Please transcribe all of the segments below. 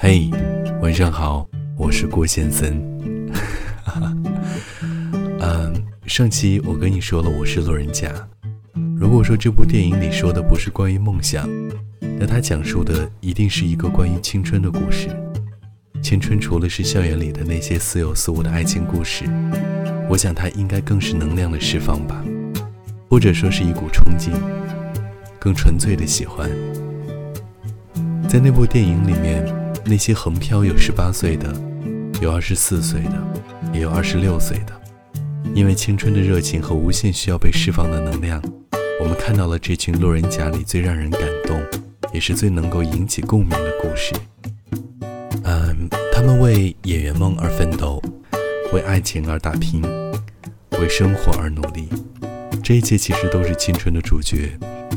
嘿，晚上好，我是郭先生。嗯，上期我跟你说了我是路人甲。如果说这部电影里说的不是关于梦想，那它讲述的一定是一个关于青春的故事。青春除了是校园里的那些似有似无的爱情故事，我想它应该更是能量的释放吧，或者说是一股冲劲，更纯粹的喜欢。在那部电影里面，那些横漂有十八岁的，有二十四岁的，也有二十六岁的，因为青春的热情和无限需要被释放的能量，我们看到了这群路人甲里最让人感动，也是最能够引起共鸣的故事。嗯，他们为演员梦而奋斗，为爱情而打拼，为生活而努力，这一切其实都是青春的主角。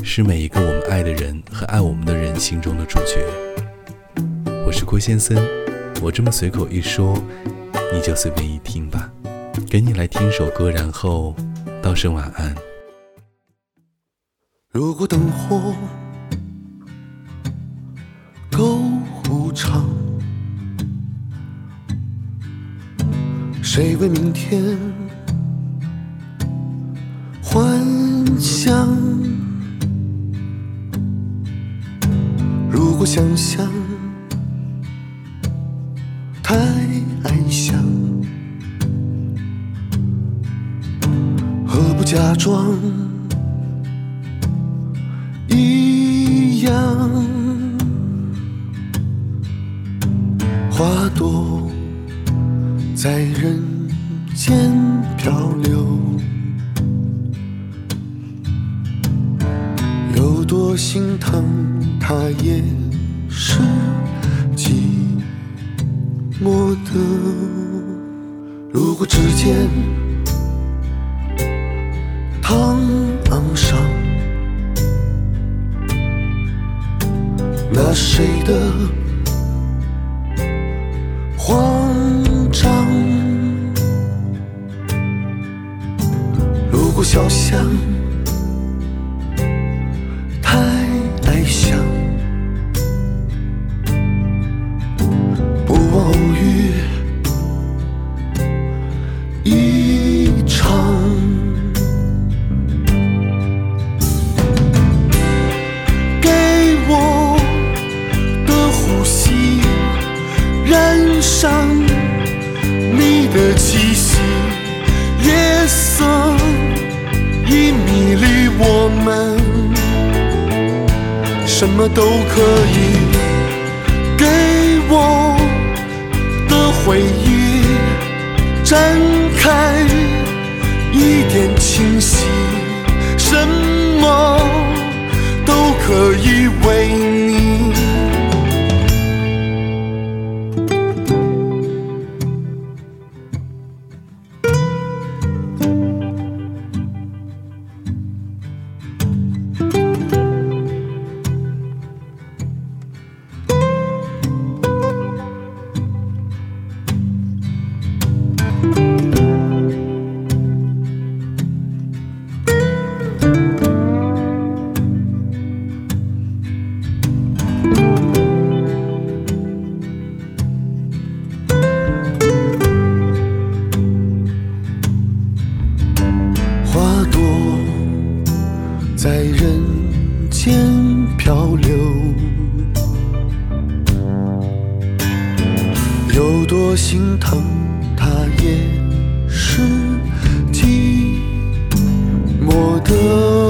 是每一个我们爱的人和爱我们的人心中的主角。我是郭先生，我这么随口一说，你就随便一听吧。给你来听首歌，然后道声晚安。如果灯火够无常，谁为明天幻想？如果想象想，何不假装一样？花朵在人间漂流，有多心疼？它也是寞的。如果指尖烫伤，那谁的上你的气息，夜色已迷离我们，什么都可以给我的回忆，展开一点清晰，什么都可以有多心疼，他也是寂寞的。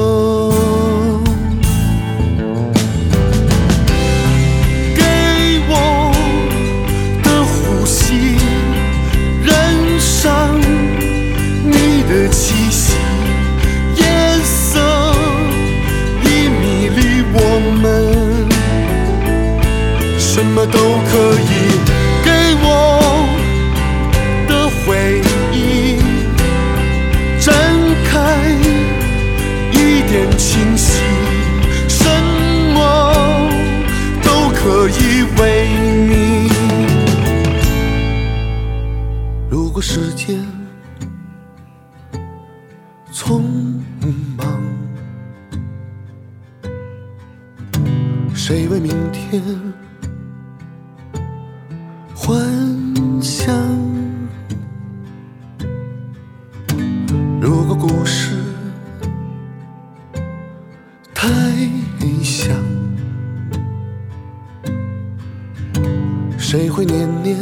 时间匆忙，谁为明天幻想？如果故事太理想，谁会念念？